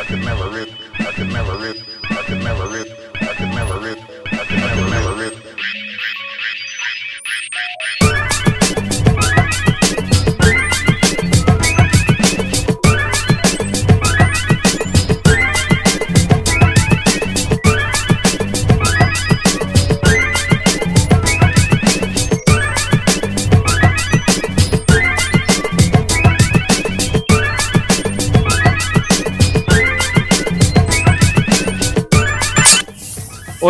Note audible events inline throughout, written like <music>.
I can never rip, I can never rip, I can never rip.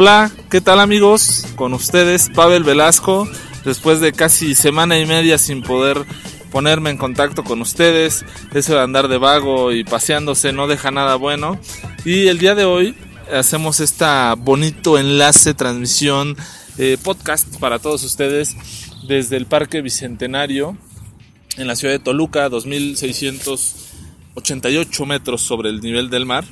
Hola, ¿qué tal amigos? Con ustedes Pavel Velasco, después de casi semana y media sin poder ponerme en contacto con ustedes, eso de andar de vago y paseándose no deja nada bueno. Y el día de hoy hacemos esta bonito enlace, transmisión, eh, podcast para todos ustedes desde el Parque Bicentenario en la ciudad de Toluca, 2688 metros sobre el nivel del mar.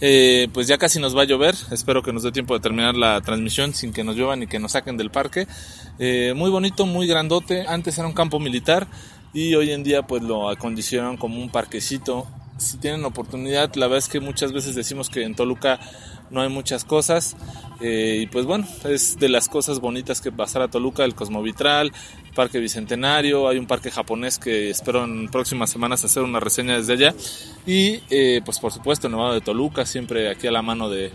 Eh, pues ya casi nos va a llover. Espero que nos dé tiempo de terminar la transmisión sin que nos llueva ni que nos saquen del parque. Eh, muy bonito, muy grandote. Antes era un campo militar y hoy en día pues lo acondicionan como un parquecito. Si tienen oportunidad, la verdad es que muchas veces decimos que en Toluca no hay muchas cosas. Eh, y pues bueno, es de las cosas bonitas que pasar a Toluca, el Cosmovitral, Parque Bicentenario, hay un parque japonés que espero en próximas semanas hacer una reseña desde allá. Y eh, pues por supuesto el Nevado de Toluca, siempre aquí a la mano de,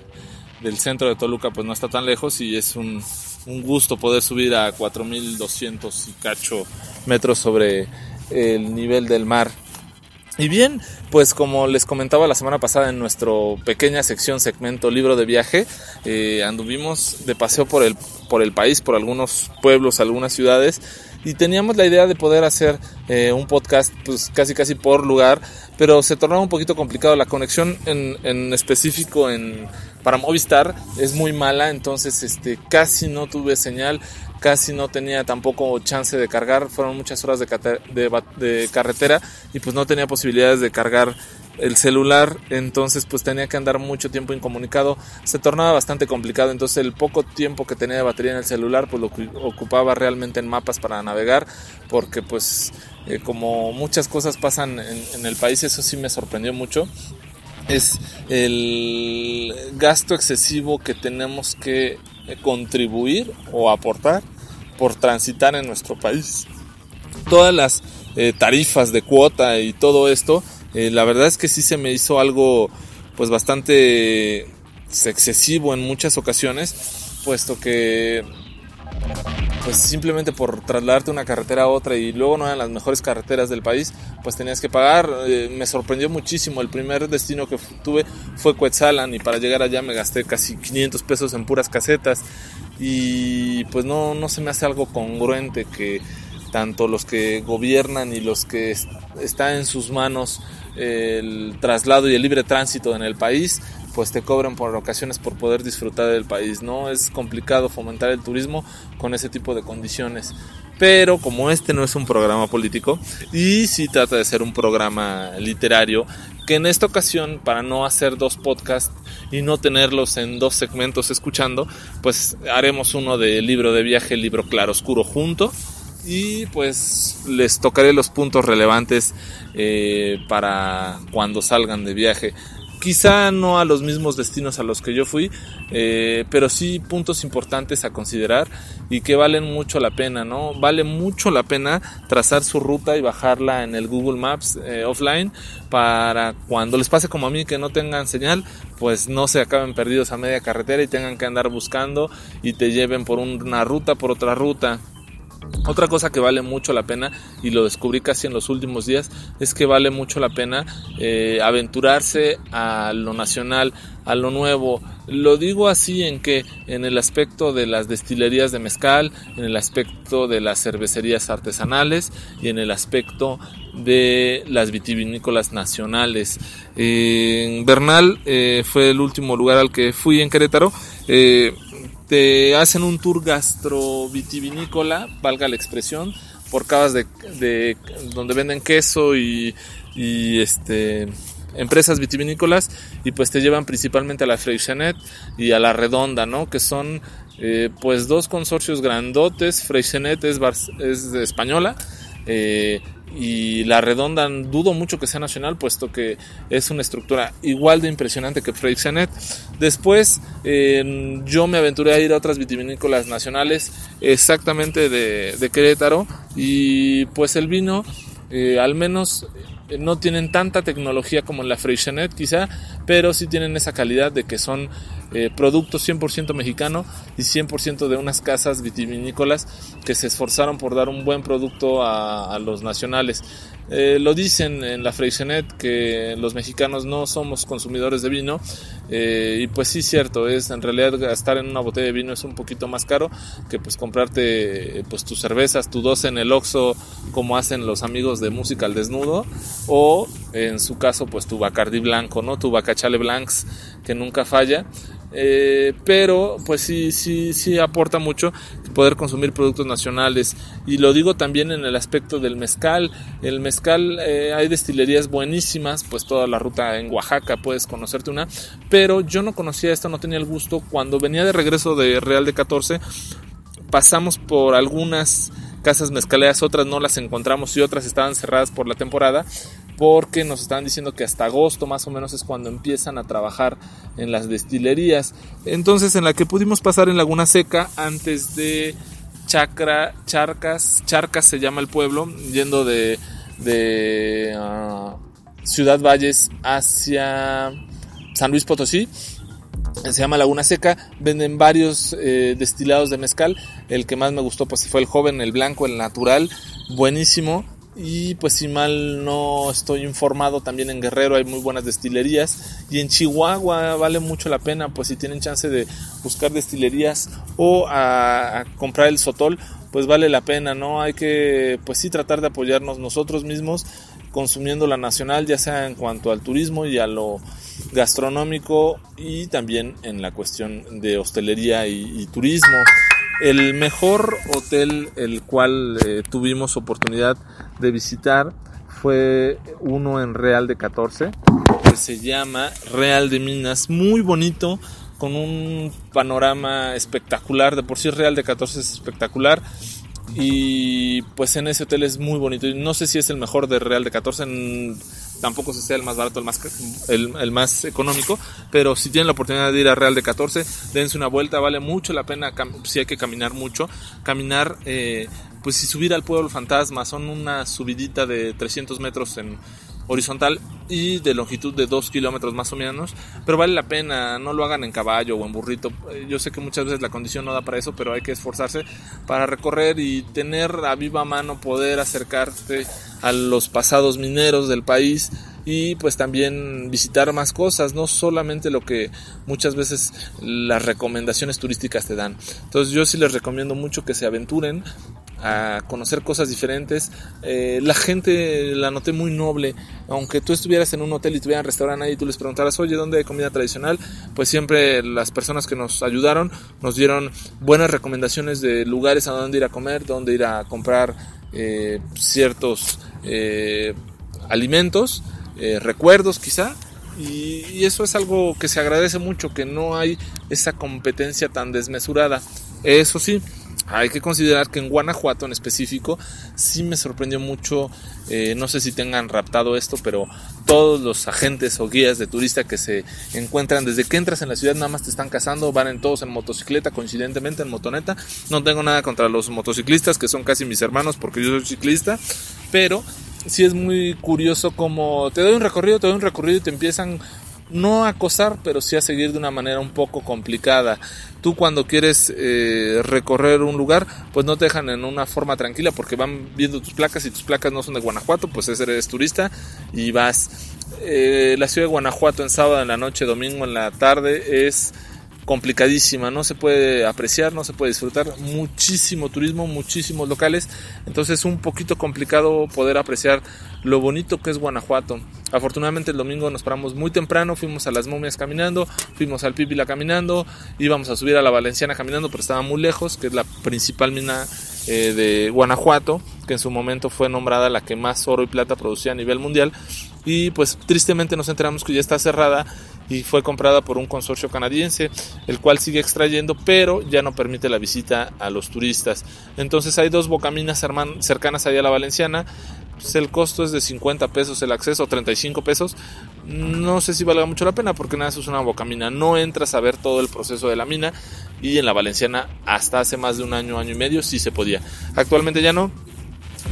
del centro de Toluca, pues no está tan lejos y es un, un gusto poder subir a 4.200 y cacho metros sobre el nivel del mar y bien, pues como les comentaba la semana pasada en nuestra pequeña sección segmento libro de viaje, eh, anduvimos de paseo por el, por el país, por algunos pueblos, algunas ciudades, y teníamos la idea de poder hacer eh, un podcast pues casi casi por lugar, pero se tornaba un poquito complicado. La conexión en, en específico en, para Movistar es muy mala, entonces este, casi no tuve señal casi no tenía tampoco chance de cargar, fueron muchas horas de, de, carretera y pues no tenía posibilidades de cargar el celular, entonces pues tenía que andar mucho tiempo incomunicado, se tornaba bastante complicado, entonces el poco tiempo que tenía de batería en el celular pues lo ocupaba realmente en mapas para navegar, porque pues eh, como muchas cosas pasan en el país, eso sí me sorprendió mucho, es el gasto excesivo que tenemos que contribuir o aportar por transitar en nuestro país. Todas las eh, tarifas de cuota y todo esto, eh, la verdad es que sí se me hizo algo pues bastante excesivo en muchas ocasiones, puesto que pues simplemente por trasladarte una carretera a otra y luego no eran las mejores carreteras del país, pues tenías que pagar. Eh, me sorprendió muchísimo. El primer destino que tuve fue Coetzalan y para llegar allá me gasté casi 500 pesos en puras casetas y pues no, no se me hace algo congruente que tanto los que gobiernan y los que está en sus manos el traslado y el libre tránsito en el país pues te cobran por ocasiones por poder disfrutar del país, ¿no? Es complicado fomentar el turismo con ese tipo de condiciones. Pero como este no es un programa político y sí trata de ser un programa literario, que en esta ocasión, para no hacer dos podcasts y no tenerlos en dos segmentos escuchando, pues haremos uno de libro de viaje, libro claro oscuro junto y pues les tocaré los puntos relevantes eh, para cuando salgan de viaje quizá no a los mismos destinos a los que yo fui, eh, pero sí puntos importantes a considerar y que valen mucho la pena, ¿no? Vale mucho la pena trazar su ruta y bajarla en el Google Maps eh, offline para cuando les pase como a mí que no tengan señal, pues no se acaben perdidos a media carretera y tengan que andar buscando y te lleven por una ruta, por otra ruta. Otra cosa que vale mucho la pena, y lo descubrí casi en los últimos días, es que vale mucho la pena eh, aventurarse a lo nacional, a lo nuevo, Lo digo así en que en el aspecto de las destilerías de mezcal, en el aspecto de las cervecerías artesanales y en el aspecto de las vitivinícolas nacionales. en Bernal eh, fue el último lugar al que fui en Querétaro. Eh, te hacen un tour gastrovitivinícola, valga la expresión, por cavas de, de donde venden queso y, este empresas vitivinícolas y pues te llevan principalmente a la Freixenet y a la Redonda, ¿no? Que son eh, pues dos consorcios grandotes. Freixenet es, es española eh, y la Redonda dudo mucho que sea nacional puesto que es una estructura igual de impresionante que Freixenet. Después eh, yo me aventuré a ir a otras vitivinícolas nacionales exactamente de, de Querétaro y pues el vino al menos eh, no tienen tanta tecnología como la Freixenet quizá, pero sí tienen esa calidad de que son eh, productos 100% mexicano y 100% de unas casas vitivinícolas que se esforzaron por dar un buen producto a los nacionales. Eh, lo dicen en la Freixenet que los mexicanos no somos consumidores de vino eh, y pues sí cierto es en realidad gastar en una botella de vino es un poquito más caro que pues comprarte pues tus cervezas tu 12 en el Oxxo como hacen los amigos de música al desnudo o en su caso pues tu Bacardi blanco no tu Bacachale Blancs que nunca falla eh, pero pues sí, sí, sí aporta mucho poder consumir productos nacionales. Y lo digo también en el aspecto del mezcal. El mezcal eh, hay destilerías buenísimas pues toda la ruta en Oaxaca puedes conocerte una. Pero yo no conocía esto no tenía el gusto. Cuando venía de regreso de Real de 14 pasamos por algunas casas mezcaleras, otras no las encontramos y otras estaban cerradas por la temporada porque nos estaban diciendo que hasta agosto más o menos es cuando empiezan a trabajar en las destilerías. Entonces en la que pudimos pasar en Laguna Seca antes de Chacra, Charcas, Charcas se llama el pueblo, yendo de, uh, Ciudad Valles hacia San Luis Potosí se llama Laguna Seca, venden varios eh, destilados de mezcal, el que más me gustó pues fue el joven, el blanco, el natural, buenísimo, y pues si mal no estoy informado, también en Guerrero hay muy buenas destilerías. Y en Chihuahua vale mucho la pena, pues si tienen chance de buscar destilerías o a, comprar el sotol, pues vale la pena, ¿no? Hay que, pues sí, tratar de apoyarnos nosotros mismos consumiendo la nacional, ya sea en cuanto al turismo y a lo gastronómico y también en la cuestión de hostelería y, y turismo. El mejor hotel el cual eh, tuvimos oportunidad de visitar fue uno en Real de 14 que se llama Real de Minas, muy bonito con un panorama espectacular, de por sí Real de 14 es espectacular. Y pues en ese hotel es muy bonito. No sé si es el mejor de Real de 14 en tampoco se sea el más barato, el más, el, más económico, pero si tienen la oportunidad de ir a Real de 14, dense una vuelta, vale mucho la pena, si hay que caminar mucho, caminar, eh, pues si subir al pueblo fantasma, son una subidita de 300 metros en horizontal y de longitud de 2 kilómetros más o menos, pero vale la pena, no lo hagan en caballo o en burrito, eh, yo sé que muchas veces la condición no da para eso, pero hay que esforzarse para recorrer y tener a viva mano poder acercarte a los pasados mineros del país y pues también visitar más cosas, no solamente lo que muchas veces las recomendaciones turísticas te dan. Entonces yo sí les recomiendo mucho que se aventuren a conocer cosas diferentes. Eh, la gente la noté muy noble, aunque tú estuvieras en un hotel y tuvieran restaurante y tú les preguntaras, oye, ¿dónde hay comida tradicional? Pues siempre las personas que nos ayudaron nos dieron buenas recomendaciones de lugares a dónde ir a comer, dónde ir a comprar eh, ciertos eh, alimentos, recuerdos quizá. Y, y eso es algo que se agradece mucho, que no hay esa competencia tan desmesurada. Eso sí, hay que considerar que en Guanajuato en específico sí me sorprendió mucho, eh, no sé si tengan raptado esto, pero todos los agentes o guías de turista que se encuentran desde que entras en la ciudad nada más te están cazando, van en todos en motocicleta, coincidentemente en motoneta. No tengo nada contra los motociclistas que son casi mis hermanos porque yo soy ciclista, pero sí es muy curioso como te doy un recorrido, te doy un recorrido y te empiezan no a acosar, pero sí a seguir de una manera un poco complicada. Tú cuando quieres eh, recorrer un lugar, pues no te dejan en una forma tranquila porque van viendo tus placas y tus placas no son de Guanajuato, pues eres turista y vas. Eh, la ciudad de Guanajuato en sábado en la noche, domingo en la tarde es complicadísima, no se puede apreciar, no se puede disfrutar, muchísimo turismo, muchísimos locales, entonces es un poquito complicado poder apreciar lo bonito que es Guanajuato. Afortunadamente el domingo nos paramos muy temprano, fuimos a las momias caminando, fuimos al Pípila caminando, íbamos a subir a la Valenciana caminando, pero estaba muy lejos, que es la principal mina eh, de Guanajuato, que en su momento fue nombrada la que más oro y plata producía a nivel mundial. Y pues tristemente nos enteramos que ya está cerrada y fue comprada por un consorcio canadiense, el cual sigue extrayendo, pero ya no permite la visita a los turistas. Entonces hay dos bocaminas cercanas allá a la Valenciana. Pues el costo es de 50 pesos el acceso, 35 pesos. No sé si valga mucho la pena porque nada, eso es una bocamina. No entras a ver todo el proceso de la mina y en la Valenciana hasta hace más de un año, año y medio sí se podía. Actualmente ya no,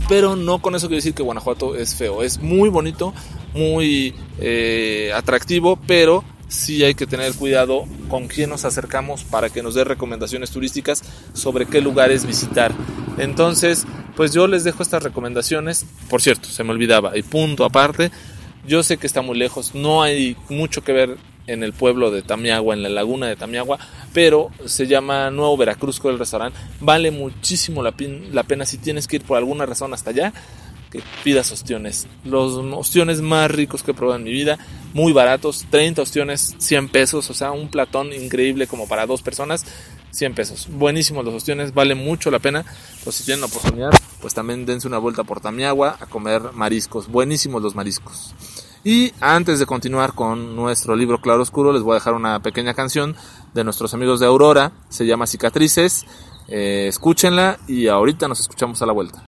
pero no con eso quiero decir que Guanajuato es feo. Es muy bonito, muy eh, atractivo, pero sí hay que tener cuidado con quién nos acercamos para que nos dé recomendaciones turísticas sobre qué lugares visitar. Entonces, pues yo les dejo estas recomendaciones. Por cierto, se me olvidaba, y punto aparte, yo sé que está muy lejos, no hay mucho que ver en el pueblo de Tamiagua, en la laguna de Tamiagua, pero se llama Nuevo Veracruz con el restaurante. Vale muchísimo la, la pena si tienes que ir por alguna razón hasta allá que pidas ostiones. Los ostiones más ricos que he probado en mi vida, muy baratos, 30 ostiones, 100 pesos, o sea, un platón increíble como para dos personas, 100 pesos. Buenísimos los ostiones, vale mucho la pena. Pues si tienen la oportunidad, pues también dense una vuelta por Tamiagua a comer mariscos, buenísimos los mariscos. Y antes de continuar con nuestro libro Claro Oscuro, les voy a dejar una pequeña canción de nuestros amigos de Aurora, se llama Cicatrices. Eh, escúchenla y ahorita nos escuchamos a la vuelta.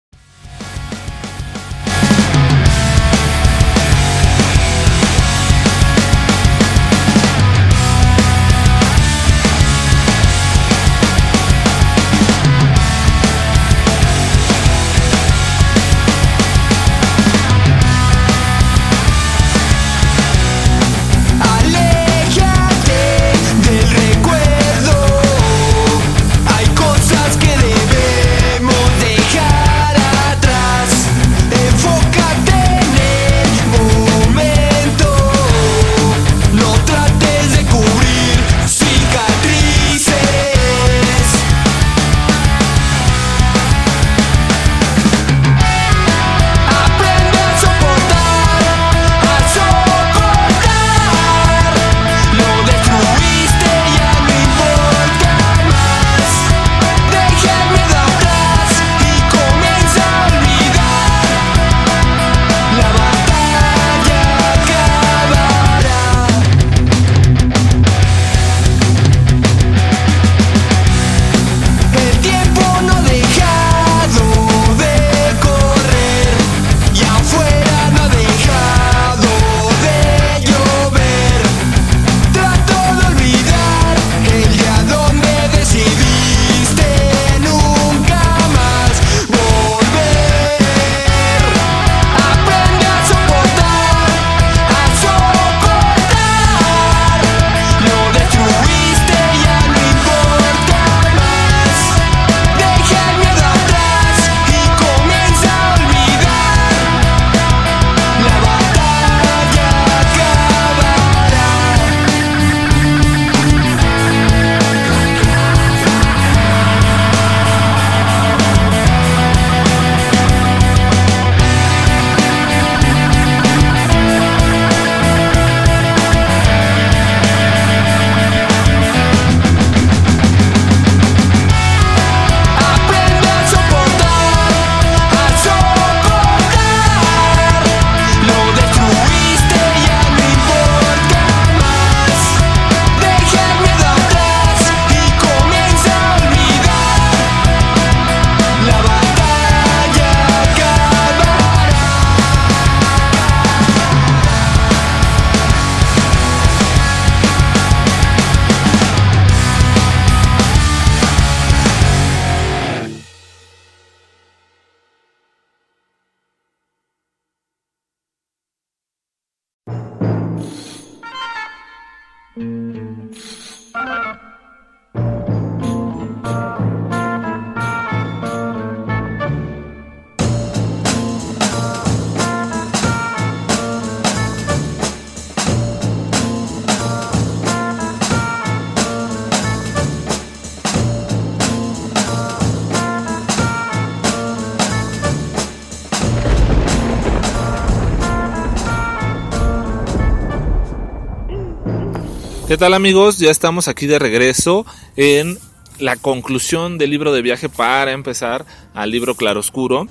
¿Qué tal amigos? Ya estamos aquí de regreso en la conclusión del libro de viaje para empezar al libro Claroscuro.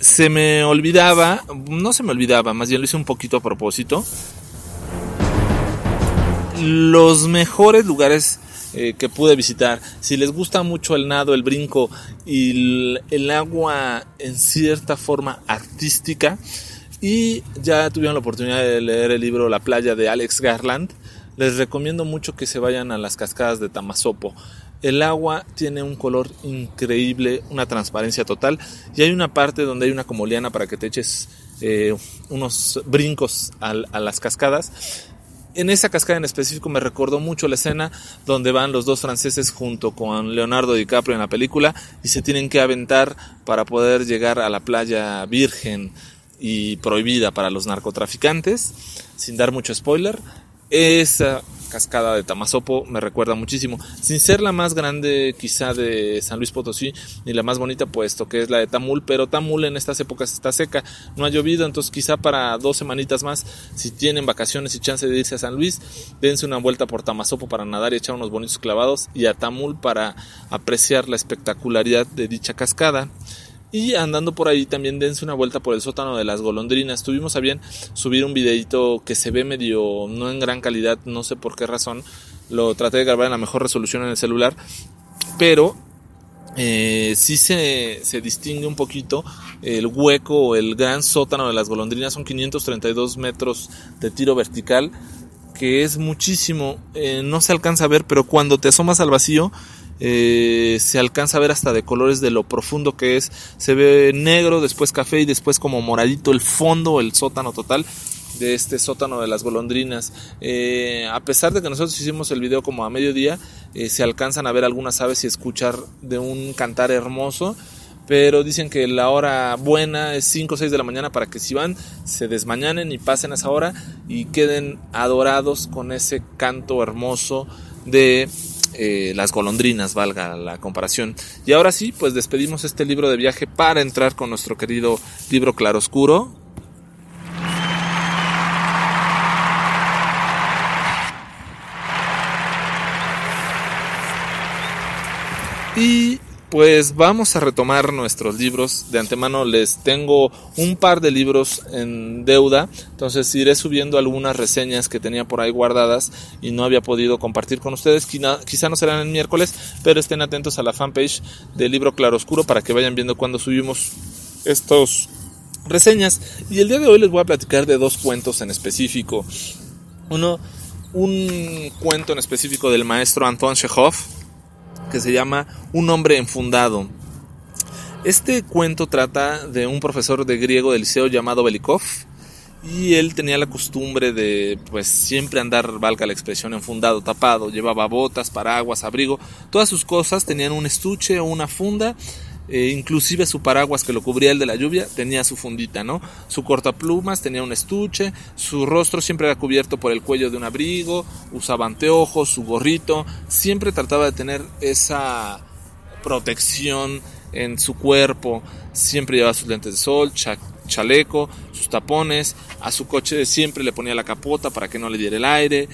Se me olvidaba, no se me olvidaba, más bien lo hice un poquito a propósito. Los mejores lugares eh, que pude visitar. Si les gusta mucho el nado, el brinco y el, agua en cierta forma artística, y ya tuvieron la oportunidad de leer el libro La playa de Alex Garland, les recomiendo mucho que se vayan a las cascadas de Tamasopo. El agua tiene un color increíble, una transparencia total y hay una parte donde hay una como liana para que te eches eh, unos brincos a, a las cascadas en esa cascada en específico me recordó mucho la escena donde van los dos franceses junto con Leonardo DiCaprio en la película y se tienen que aventar para poder llegar a la playa virgen y prohibida para los narcotraficantes. Sin dar mucho spoiler, esa cascada de Tamazopo me recuerda muchísimo. Sin ser la más grande quizá de San Luis Potosí, ni la más bonita puesto que es la de Tamul, pero Tamul en estas épocas está seca, no ha llovido, entonces quizá para dos semanitas más, si tienen vacaciones y chance de irse a San Luis, dense una vuelta por Tamazopo para nadar y echar unos bonitos clavados y a Tamul para apreciar la espectacularidad de dicha cascada. Y andando por ahí también dense una vuelta por el sótano de las golondrinas. Tuvimos a bien subir un videito que se ve medio no en gran calidad, no sé por qué razón. Lo traté de grabar en la mejor resolución en el celular. Pero eh, sí se, se, distingue un poquito el hueco o el gran sótano de las golondrinas. Son 532 metros de tiro vertical, que es muchísimo. Eh, no se alcanza a ver, pero cuando te asomas al vacío eh, se alcanza a ver hasta de colores de lo profundo que es. Se ve negro, después café y después como moradito el fondo, el sótano total de este sótano de las golondrinas. Eh, a pesar de que nosotros hicimos el video como a mediodía, eh, se alcanzan a ver algunas aves y escuchar de un cantar hermoso. Pero dicen que la hora buena es 5 o 6 de la mañana para que si van se desmañanen y pasen a esa hora y queden adorados con ese canto hermoso de eh, las golondrinas, valga la comparación. Y ahora sí, pues despedimos este libro de viaje para entrar con nuestro querido libro claroscuro. Y pues vamos a retomar nuestros libros. De antemano les tengo un par de libros en deuda, entonces iré subiendo algunas reseñas que tenía por ahí guardadas y no había podido compartir con ustedes. Quizá, no serán el miércoles, pero estén atentos a la fanpage del libro Claroscuro para que vayan viendo cuando subimos estos reseñas. Y el día de hoy les voy a platicar de dos cuentos en específico. Uno, un cuento en específico del maestro Antoine Chekhov que se llama Un hombre enfundado. Este cuento trata de un profesor de griego del liceo llamado Belikov y él tenía la costumbre de pues siempre andar, valga la expresión, enfundado, tapado, llevaba botas, paraguas, abrigo, todas sus cosas tenían un estuche o una funda eh, inclusive su paraguas que lo cubría el de la lluvia tenía su fundita, ¿no? Su cortaplumas tenía un estuche, su rostro siempre era cubierto por el cuello de un abrigo, usaba anteojos, su gorrito, siempre trataba de tener esa protección en su cuerpo, siempre llevaba sus lentes de sol, chaleco, sus tapones, a su coche siempre le ponía la capota para que no le diera el aire,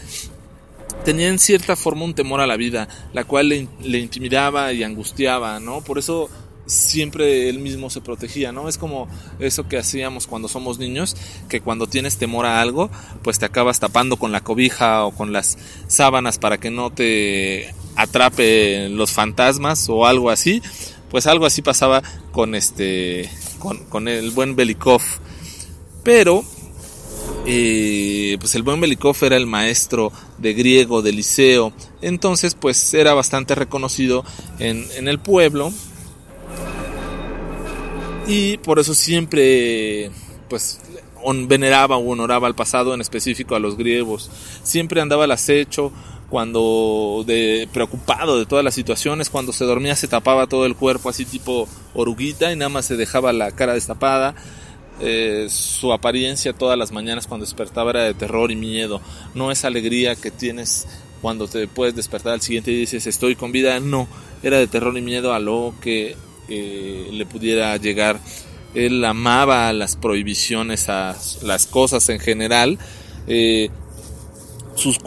tenía en cierta forma un temor a la vida, la cual le, le, intimidaba y angustiaba, ¿no? Por eso siempre él mismo se protegía, ¿no? Es como eso que hacíamos cuando somos niños, que cuando tienes temor a algo, pues te acabas tapando con la cobija o con las sábanas para que no te atrape los fantasmas o algo así. Pues algo así pasaba con este, con, el buen Belikov. Pero eh, pues el buen Belikov era el maestro de griego del liceo, entonces pues era bastante reconocido en, en el pueblo y por eso siempre pues veneraba o honoraba al pasado, en específico a los griegos. Siempre andaba al acecho, cuando de preocupado de todas las situaciones, cuando se dormía se tapaba todo el cuerpo así tipo oruguita y nada más se dejaba la cara destapada. Eh, su apariencia todas las mañanas cuando despertaba era de terror y miedo, no es alegría que tienes cuando te puedes despertar al siguiente y dices estoy con vida, no, era de terror y miedo a lo que le pudiera llegar. Él amaba las prohibiciones a las cosas en general. Eh, sus,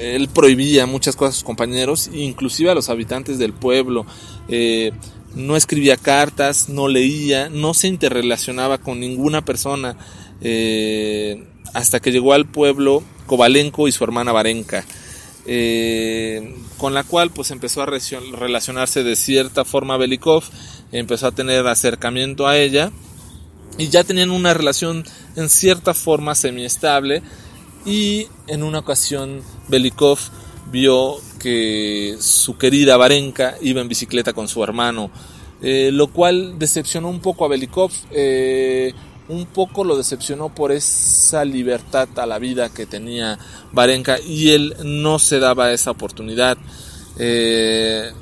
él prohibía muchas cosas a sus compañeros, inclusive a los habitantes del pueblo. Eh, no escribía cartas, no leía, no se interrelacionaba con ninguna persona, eh, hasta que llegó al pueblo Kovalenko y su hermana Varenka. Eh, con la cual pues empezó a relacionarse de cierta forma Belikov, empezó a tener acercamiento a ella y ya tenían una relación en cierta forma semiestable y en una ocasión Belikov vio que su querida Varenka iba en bicicleta con su hermano, eh, lo cual decepcionó un poco a Belikov, eh, un poco lo decepcionó por esa libertad a la vida que tenía Varenka y él no se daba esa oportunidad. Eh,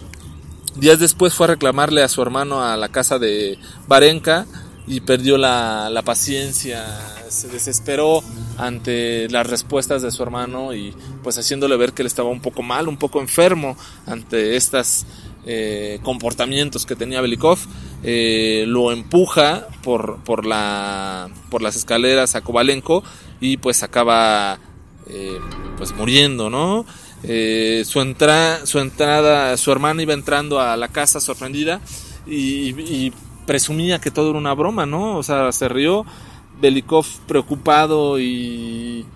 días después fue a reclamarle a su hermano a la casa de Varenka y perdió la, la, paciencia, se desesperó ante las respuestas de su hermano y pues haciéndole ver que él estaba un poco mal, un poco enfermo ante estos eh, comportamientos que tenía Belikov, eh, lo empuja por, por, la, por las escaleras a Kovalenko y pues acaba eh, pues muriendo, ¿no? su, entra, su entrada, su hermana iba entrando a la casa sorprendida y, y presumía que todo era una broma, ¿no? O sea, se rió. Belikov preocupado y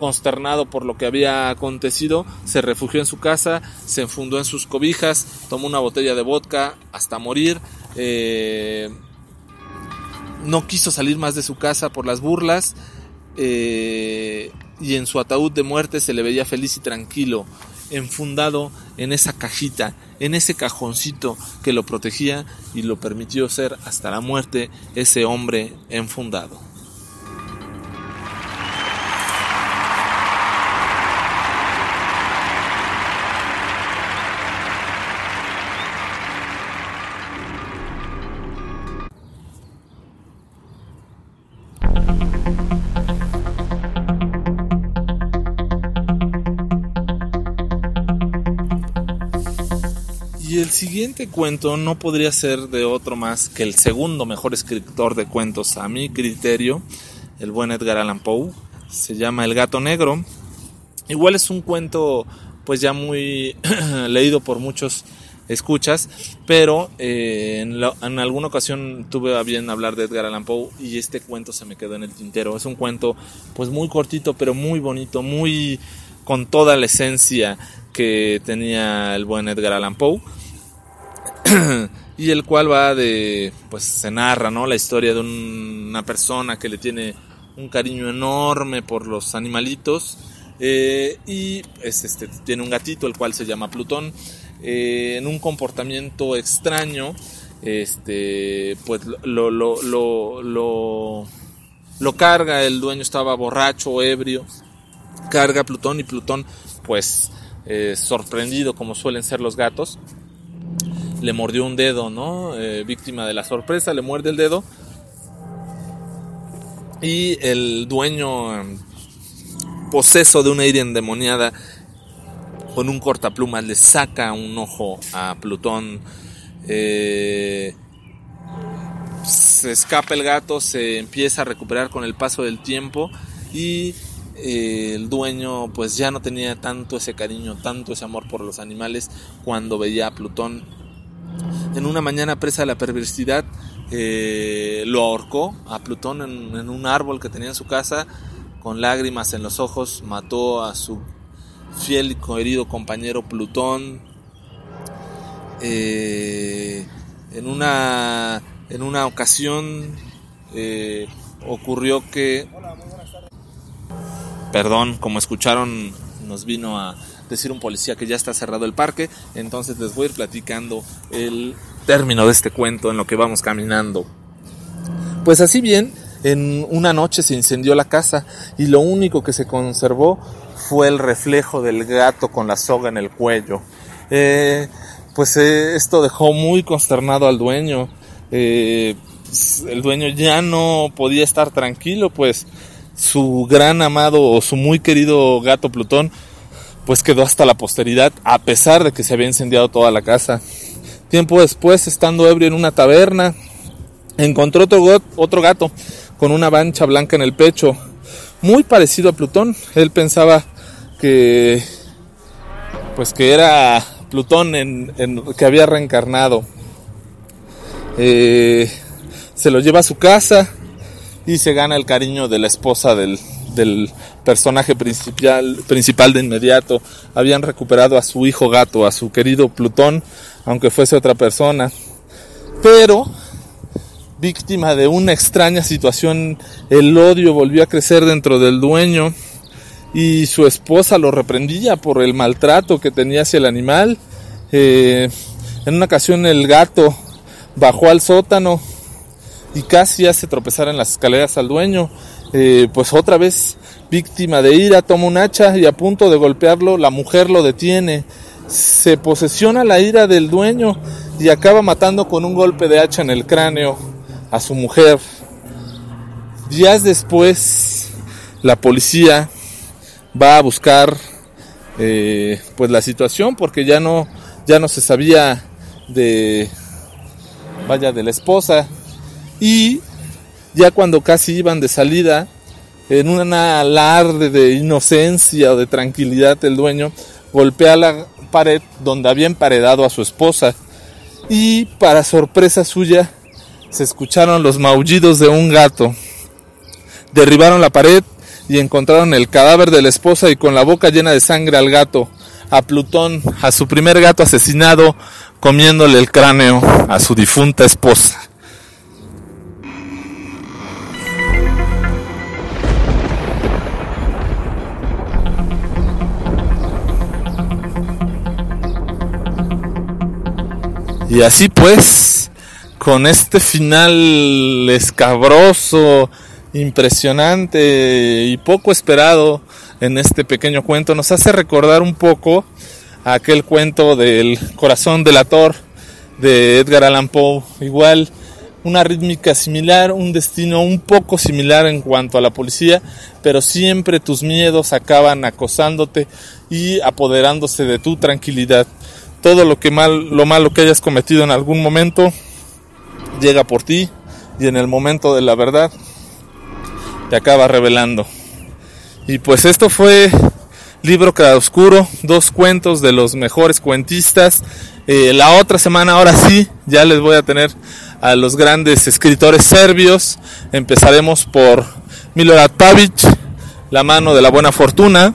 consternado por lo que había acontecido, se refugió en su casa, se enfundó en sus cobijas, tomó una botella de vodka hasta morir. Eh, no quiso salir más de su casa por las burlas eh, y en su ataúd de muerte se le veía feliz y tranquilo enfundado en esa cajita, en ese cajoncito que lo protegía y lo permitió ser hasta la muerte ese hombre enfundado. El siguiente cuento no podría ser de otro más que el segundo mejor escritor de cuentos a mi criterio, el buen Edgar Allan Poe. Se llama El gato negro. Igual es un cuento pues ya muy <clears throat> leído por muchos escuchas, pero eh, en, en, alguna ocasión tuve a bien hablar de Edgar Allan Poe y este cuento se me quedó en el tintero. Es un cuento pues muy cortito, pero muy bonito, muy con toda la esencia que tenía el buen Edgar Allan Poe. <clears throat> y el cual va de, pues se narra, ¿no? La historia de una persona que le tiene un cariño enorme por los animalitos eh, y este, tiene un gatito el cual se llama Plutón. Eh, en un comportamiento extraño este pues lo, lo, lo, lo, lo carga. El dueño estaba borracho ebrio. Carga Plutón y Plutón pues eh, sorprendido como suelen ser los gatos le mordió un dedo, ¿no? Eh, víctima de la sorpresa, le muerde el dedo. Y el dueño, em, poseso de una ira endemoniada, con un cortaplumas le saca un ojo a Plutón. Eh, se escapa el gato, se empieza a recuperar con el paso del tiempo y eh, el dueño pues ya no tenía tanto ese cariño, tanto ese amor por los animales cuando veía a Plutón en una mañana presa de la perversidad, eh, lo ahorcó a Plutón en, un árbol que tenía en su casa, con lágrimas en los ojos, mató a su fiel y herido compañero Plutón. Eh, en, una, en una ocasión eh, ocurrió que, perdón, como escucharon, nos vino a decir un policía que ya está cerrado el parque, entonces les voy a ir platicando el término de este cuento en lo que vamos caminando. Pues así bien, en una noche se incendió la casa y lo único que se conservó fue el reflejo del gato con la soga en el cuello. Eh, pues eh, esto dejó muy consternado al dueño. Eh, el dueño ya no podía estar tranquilo, pues su gran amado o su muy querido gato Plutón pues quedó hasta la posteridad, a pesar de que se había incendiado toda la casa. Tiempo después, estando ebrio en una taberna, encontró otro, otro gato con una mancha blanca en el pecho. muy parecido a Plutón. Él pensaba que pues que era Plutón en, que había reencarnado. Eh, se lo lleva a su casa y se gana el cariño de la esposa del, del personaje principal, principal de inmediato. Habían recuperado a su hijo gato, a su querido Plutón, aunque fuese otra persona. Pero, víctima de una extraña situación, el odio volvió a crecer dentro del dueño y su esposa lo reprendía por el maltrato que tenía hacia el animal. Eh, en una ocasión el gato bajó al sótano y casi hace tropezar en las escaleras al dueño. Eh, pues otra vez víctima de ira, toma un hacha y a punto de golpearlo, la mujer lo detiene. Se posesiona la ira del dueño y acaba matando con un golpe de hacha en el cráneo a su mujer. Días después, la policía va a buscar eh, pues la situación porque ya no ya no se sabía de vaya de la esposa y ya cuando casi iban de salida en una alarde de inocencia o de tranquilidad el dueño golpea la pared donde había emparedado a su esposa y para sorpresa suya se escucharon los maullidos de un gato. Derribaron la pared y encontraron el cadáver de la esposa y con la boca llena de sangre al gato, a Plutón, a su primer gato asesinado, comiéndole el cráneo a su difunta esposa. Y así pues, con este final escabroso, impresionante y poco esperado en este pequeño cuento, nos hace recordar un poco aquel cuento del corazón del ator de Edgar Allan Poe. Igual, una rítmica similar, un destino un poco similar en cuanto a la policía, pero siempre tus miedos acaban acosándote y apoderándose de tu tranquilidad todo lo que mal, lo malo que hayas cometido en algún momento llega por ti y en el momento de la verdad te acaba revelando. Y pues esto fue Libro Oscuro, dos cuentos de los mejores cuentistas. Eh, la otra semana, ahora sí, ya les voy a tener a los grandes escritores serbios. Empezaremos por Milorad Pavic, La mano de la buena fortuna.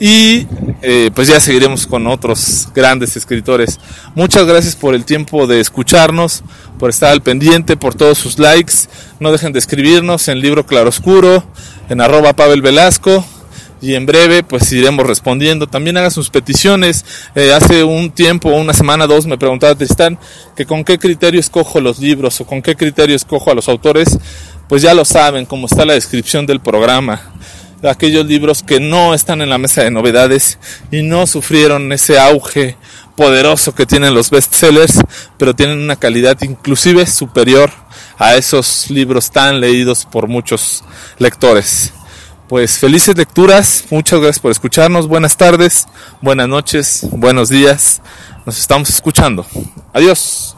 Y eh, pues ya seguiremos con otros grandes escritores. Muchas gracias por el tiempo de escucharnos, por estar al pendiente, por todos sus likes. No dejen de escribirnos en Libro Claroscuro, en arroba Pavel Velasco. Y en breve pues iremos respondiendo. También hagan sus peticiones. Eh, hace un tiempo, una semana, dos, me preguntaba Tristán que con qué criterio escojo los libros o con qué criterio escojo a los autores. Pues ya lo saben, como está la descripción del programa aquellos libros que no están en la mesa de novedades y no sufrieron ese auge poderoso que tienen los bestsellers, pero tienen una calidad inclusive superior a esos libros tan leídos por muchos lectores. Pues felices lecturas, muchas gracias por escucharnos, buenas tardes, buenas noches, buenos días, nos estamos escuchando. Adiós.